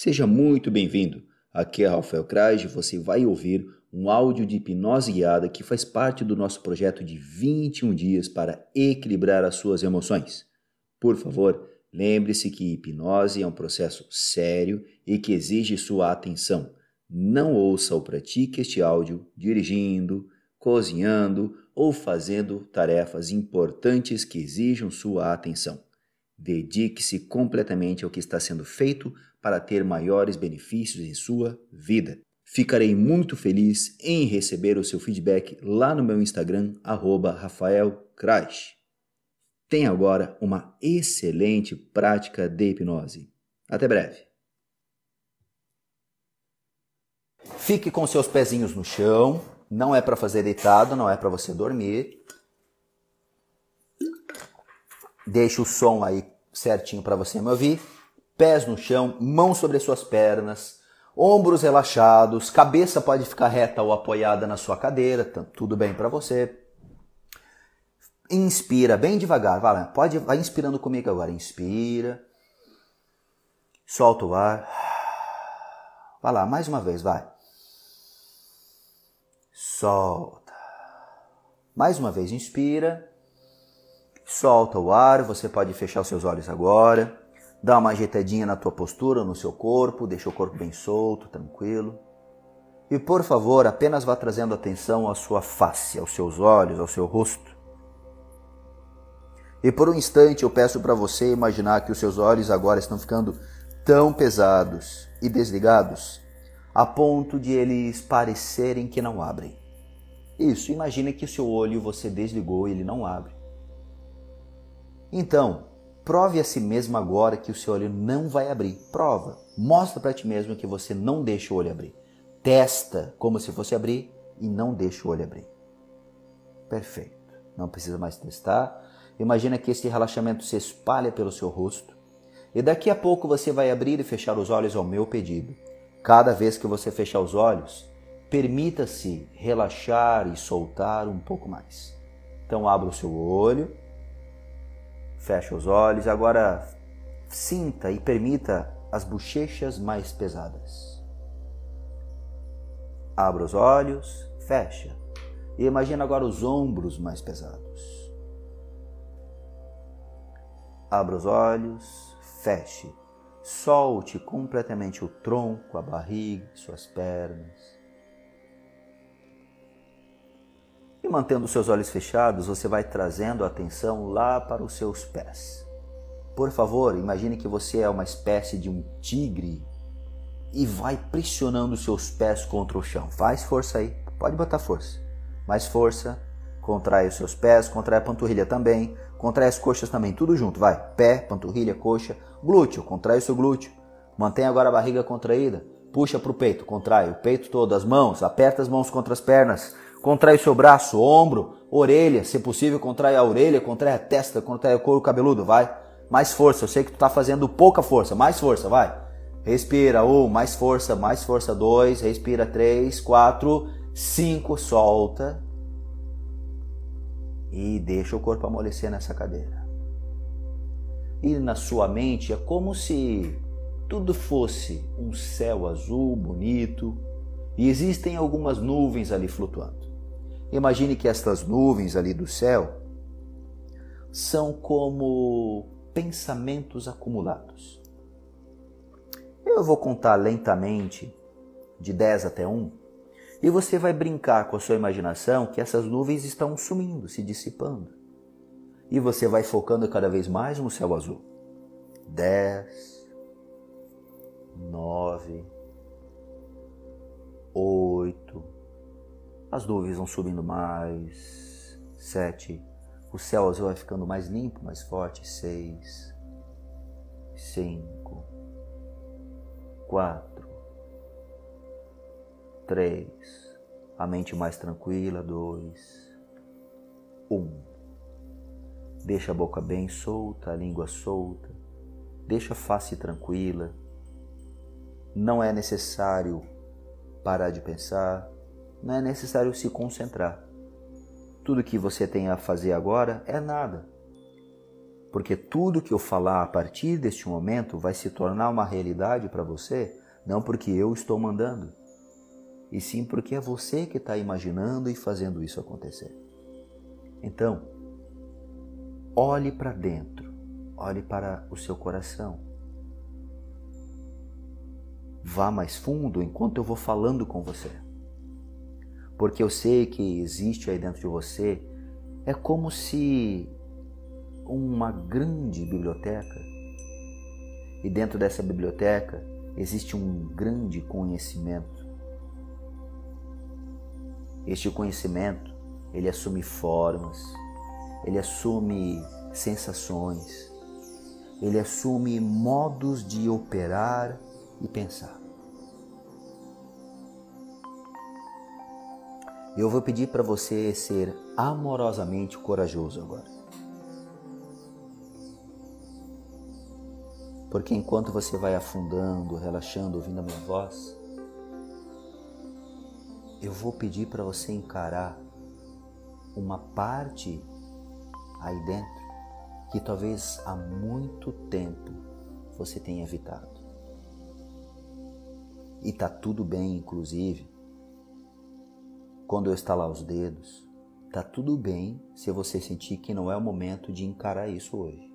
Seja muito bem-vindo. Aqui é Rafael Kraj e você vai ouvir um áudio de hipnose guiada que faz parte do nosso projeto de 21 dias para equilibrar as suas emoções. Por favor, lembre-se que hipnose é um processo sério e que exige sua atenção. Não ouça ou pratique este áudio dirigindo, cozinhando ou fazendo tarefas importantes que exijam sua atenção. Dedique-se completamente ao que está sendo feito para ter maiores benefícios em sua vida. Ficarei muito feliz em receber o seu feedback lá no meu Instagram, @rafaelcrash. Tenha agora uma excelente prática de hipnose. Até breve. Fique com seus pezinhos no chão. Não é para fazer deitado, não é para você dormir. Deixe o som aí certinho para você me ouvir pés no chão, mãos sobre as suas pernas, ombros relaxados, cabeça pode ficar reta ou apoiada na sua cadeira, tá tudo bem para você. Inspira bem devagar, vai lá, pode, vai inspirando comigo agora, inspira, solta o ar, vai lá, mais uma vez, vai. Solta. Mais uma vez, inspira, solta o ar, você pode fechar os seus olhos agora. Dá uma ajeitadinha na tua postura, no seu corpo, deixa o corpo bem solto, tranquilo. E por favor, apenas vá trazendo atenção à sua face, aos seus olhos, ao seu rosto. E por um instante eu peço para você imaginar que os seus olhos agora estão ficando tão pesados e desligados a ponto de eles parecerem que não abrem. Isso, imagine que o seu olho você desligou e ele não abre. Então, Prove a si mesmo agora que o seu olho não vai abrir. Prova. Mostra para ti mesmo que você não deixa o olho abrir. Testa como se fosse abrir e não deixa o olho abrir. Perfeito. Não precisa mais testar. Imagina que esse relaxamento se espalha pelo seu rosto. E daqui a pouco você vai abrir e fechar os olhos ao meu pedido. Cada vez que você fechar os olhos, permita-se relaxar e soltar um pouco mais. Então abra o seu olho Fecha os olhos, agora sinta e permita as bochechas mais pesadas. Abra os olhos, fecha. E imagina agora os ombros mais pesados. Abra os olhos, feche. Solte completamente o tronco, a barriga, suas pernas. E mantendo seus olhos fechados, você vai trazendo a atenção lá para os seus pés. Por favor, imagine que você é uma espécie de um tigre e vai pressionando seus pés contra o chão. Faz força aí, pode botar força. Mais força, contrai os seus pés, contrai a panturrilha também, contrai as coxas também, tudo junto, vai. Pé, panturrilha, coxa, glúteo, contrai o seu glúteo. Mantém agora a barriga contraída, puxa para o peito, contrai o peito todo, as mãos, aperta as mãos contra as pernas, Contrai o seu braço, ombro, orelha, se possível, contrai a orelha, contrai a testa, contrai o couro cabeludo, vai. Mais força, eu sei que tu tá fazendo pouca força, mais força, vai. Respira, um, mais força, mais força, dois, respira, três, quatro, cinco, solta. E deixa o corpo amolecer nessa cadeira. E na sua mente é como se tudo fosse um céu azul bonito e existem algumas nuvens ali flutuando. Imagine que estas nuvens ali do céu são como pensamentos acumulados. Eu vou contar lentamente, de 10 até 1, e você vai brincar com a sua imaginação que essas nuvens estão sumindo, se dissipando. E você vai focando cada vez mais no céu azul. 10, 9, 8, as nuvens vão subindo mais. Sete. O céu azul vai ficando mais limpo, mais forte. Seis. Cinco. Quatro. Três. A mente mais tranquila. Dois. Um. Deixa a boca bem solta, a língua solta. Deixa a face tranquila. Não é necessário parar de pensar não é necessário se concentrar. Tudo que você tem a fazer agora é nada. Porque tudo que eu falar a partir deste momento vai se tornar uma realidade para você, não porque eu estou mandando, e sim porque é você que está imaginando e fazendo isso acontecer. Então, olhe para dentro, olhe para o seu coração. Vá mais fundo enquanto eu vou falando com você. Porque eu sei que existe aí dentro de você, é como se uma grande biblioteca. E dentro dessa biblioteca existe um grande conhecimento. Este conhecimento, ele assume formas, ele assume sensações, ele assume modos de operar e pensar. Eu vou pedir para você ser amorosamente corajoso agora. Porque enquanto você vai afundando, relaxando, ouvindo a minha voz, eu vou pedir para você encarar uma parte aí dentro que talvez há muito tempo você tenha evitado. E tá tudo bem, inclusive, quando eu estalar os dedos, tá tudo bem se você sentir que não é o momento de encarar isso hoje.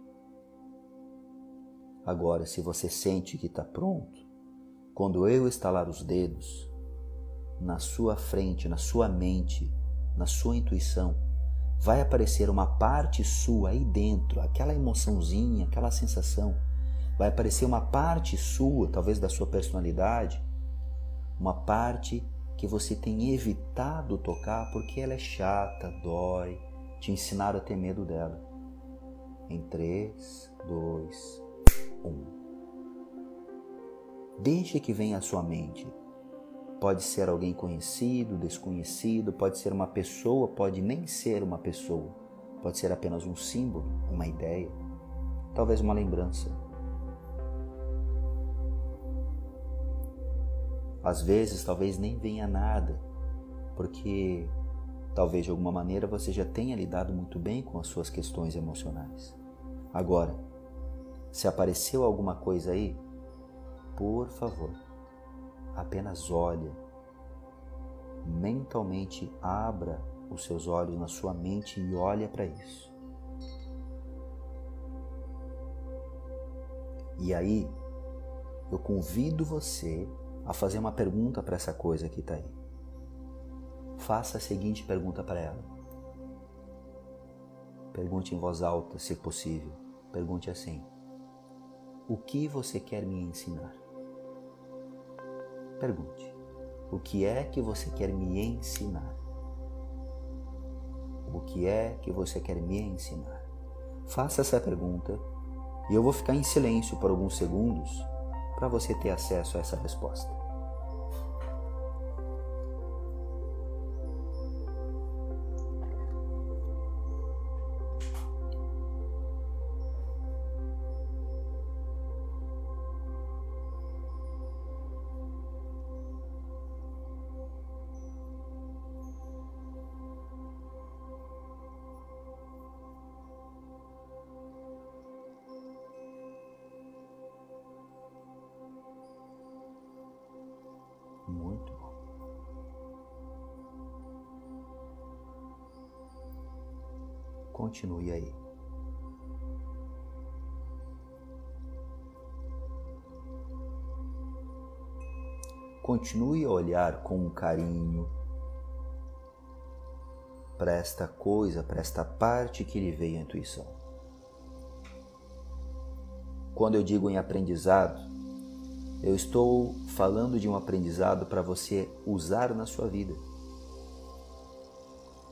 Agora, se você sente que está pronto, quando eu estalar os dedos, na sua frente, na sua mente, na sua intuição, vai aparecer uma parte sua aí dentro, aquela emoçãozinha, aquela sensação. Vai aparecer uma parte sua, talvez da sua personalidade, uma parte que você tem evitado tocar porque ela é chata, dói, te ensinaram a ter medo dela. Em 3, 2, um. Deixe que venha à sua mente. Pode ser alguém conhecido, desconhecido, pode ser uma pessoa, pode nem ser uma pessoa. Pode ser apenas um símbolo, uma ideia, talvez uma lembrança. Às vezes, talvez nem venha nada, porque talvez de alguma maneira você já tenha lidado muito bem com as suas questões emocionais. Agora, se apareceu alguma coisa aí, por favor, apenas olhe. Mentalmente abra os seus olhos na sua mente e olha para isso. E aí, eu convido você a fazer uma pergunta para essa coisa que está aí. Faça a seguinte pergunta para ela. Pergunte em voz alta, se possível. Pergunte assim: o que você quer me ensinar? Pergunte: O que é que você quer me ensinar? O que é que você quer me ensinar? Faça essa pergunta e eu vou ficar em silêncio por alguns segundos para você ter acesso a essa resposta. Muito bom. Continue aí. Continue a olhar com carinho para esta coisa, para esta parte que lhe veio a intuição. Quando eu digo em aprendizado, eu estou falando de um aprendizado para você usar na sua vida.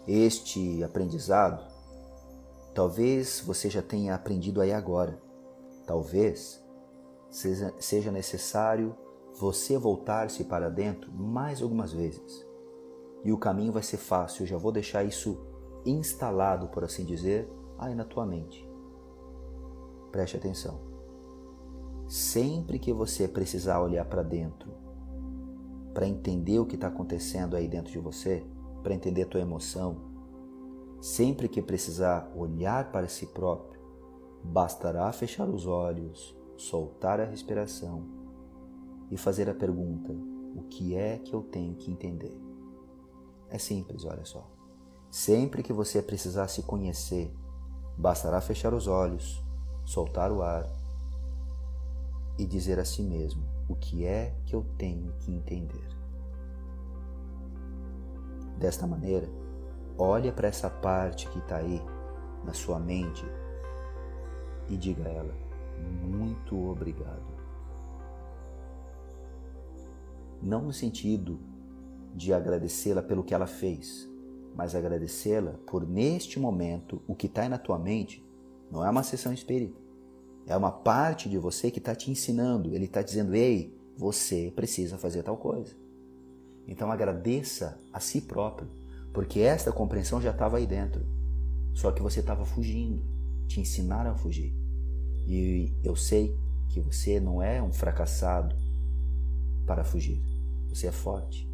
Este aprendizado, talvez você já tenha aprendido aí agora. Talvez seja necessário você voltar-se para dentro mais algumas vezes. E o caminho vai ser fácil, eu já vou deixar isso instalado, por assim dizer, aí na tua mente. Preste atenção. Sempre que você precisar olhar para dentro, para entender o que está acontecendo aí dentro de você, para entender a tua emoção, sempre que precisar olhar para si próprio, Bastará fechar os olhos, soltar a respiração e fazer a pergunta: o que é que eu tenho que entender? É simples, olha só. Sempre que você precisar se conhecer, bastará fechar os olhos, soltar o ar e dizer a si mesmo: o que é que eu tenho que entender? Desta maneira, olha para essa parte que está aí na sua mente e diga a ela: muito obrigado. Não no sentido de agradecê-la pelo que ela fez, mas agradecê-la por neste momento o que está na tua mente não é uma sessão espírita. É uma parte de você que está te ensinando. Ele está dizendo: ei, você precisa fazer tal coisa. Então agradeça a si próprio, porque esta compreensão já estava aí dentro. Só que você estava fugindo. Te ensinaram a fugir. E eu sei que você não é um fracassado para fugir. Você é forte.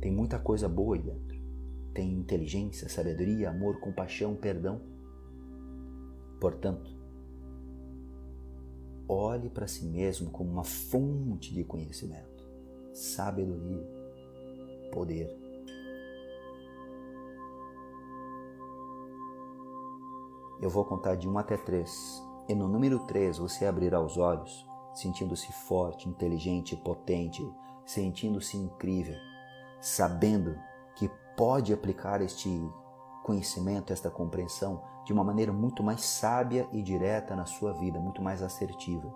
Tem muita coisa boa aí dentro. Tem inteligência, sabedoria, amor, compaixão, perdão. Portanto, olhe para si mesmo como uma fonte de conhecimento, sabedoria, poder. Eu vou contar de 1 até 3. E no número 3 você abrirá os olhos, sentindo-se forte, inteligente, potente, sentindo-se incrível, sabendo que pode aplicar este conhecimento, esta compreensão de uma maneira muito mais sábia e direta na sua vida, muito mais assertiva.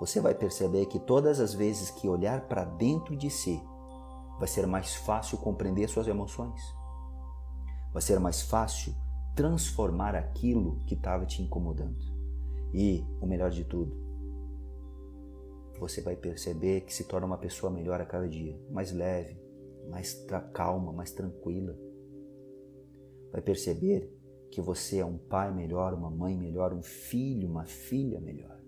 Você vai perceber que todas as vezes que olhar para dentro de si, vai ser mais fácil compreender suas emoções. Vai ser mais fácil transformar aquilo que estava te incomodando. E, o melhor de tudo, você vai perceber que se torna uma pessoa melhor a cada dia, mais leve, mais calma, mais tranquila. Vai perceber que você é um pai melhor, uma mãe melhor, um filho, uma filha melhor.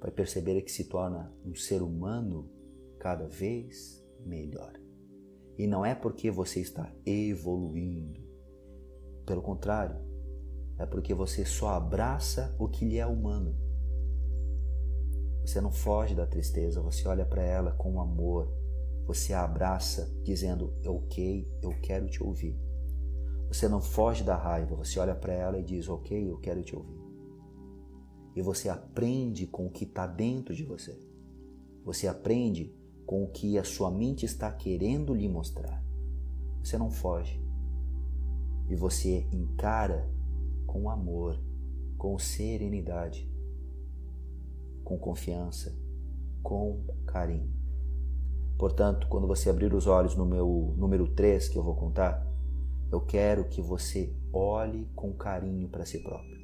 Vai perceber que se torna um ser humano cada vez melhor. E não é porque você está evoluindo. Pelo contrário, é porque você só abraça o que lhe é humano. Você não foge da tristeza, você olha para ela com amor, você a abraça dizendo: Ok, eu quero te ouvir. Você não foge da raiva, você olha para ela e diz: Ok, eu quero te ouvir. E você aprende com o que está dentro de você. Você aprende com o que a sua mente está querendo lhe mostrar. Você não foge. E você encara com amor, com serenidade, com confiança, com carinho. Portanto, quando você abrir os olhos no meu número 3 que eu vou contar, eu quero que você olhe com carinho para si próprio.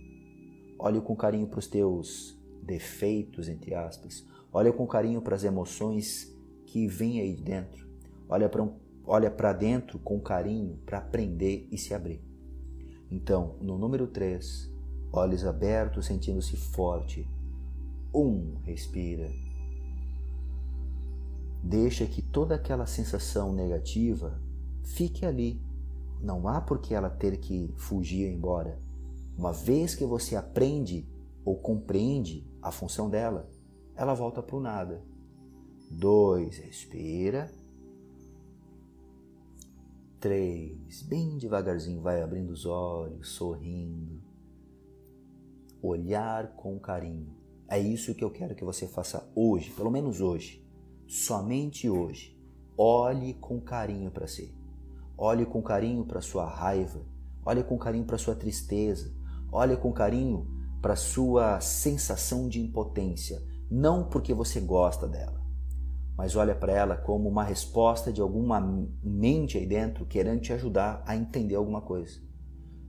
Olhe com carinho para os teus defeitos, entre aspas. Olhe com carinho para as emoções que vêm aí dentro. Olha para olha para dentro com carinho para aprender e se abrir. Então, no número 3, olhos abertos, sentindo-se forte. Um, respira. Deixa que toda aquela sensação negativa fique ali. Não há por que ela ter que fugir embora. Uma vez que você aprende ou compreende a função dela, ela volta para o nada. Dois, respira. Três, bem devagarzinho, vai abrindo os olhos, sorrindo. Olhar com carinho. É isso que eu quero que você faça hoje, pelo menos hoje somente hoje, olhe com carinho para si. Olhe com carinho para sua raiva, olhe com carinho para sua tristeza, olhe com carinho para sua sensação de impotência, não porque você gosta dela, mas olha para ela como uma resposta de alguma mente aí dentro querendo te ajudar a entender alguma coisa.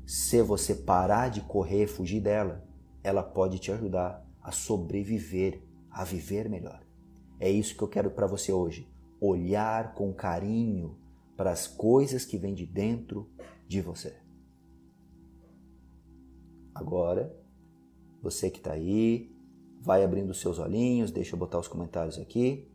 Se você parar de correr, fugir dela, ela pode te ajudar a sobreviver, a viver melhor. É isso que eu quero para você hoje. Olhar com carinho para as coisas que vêm de dentro de você. Agora, você que está aí, vai abrindo seus olhinhos, deixa eu botar os comentários aqui.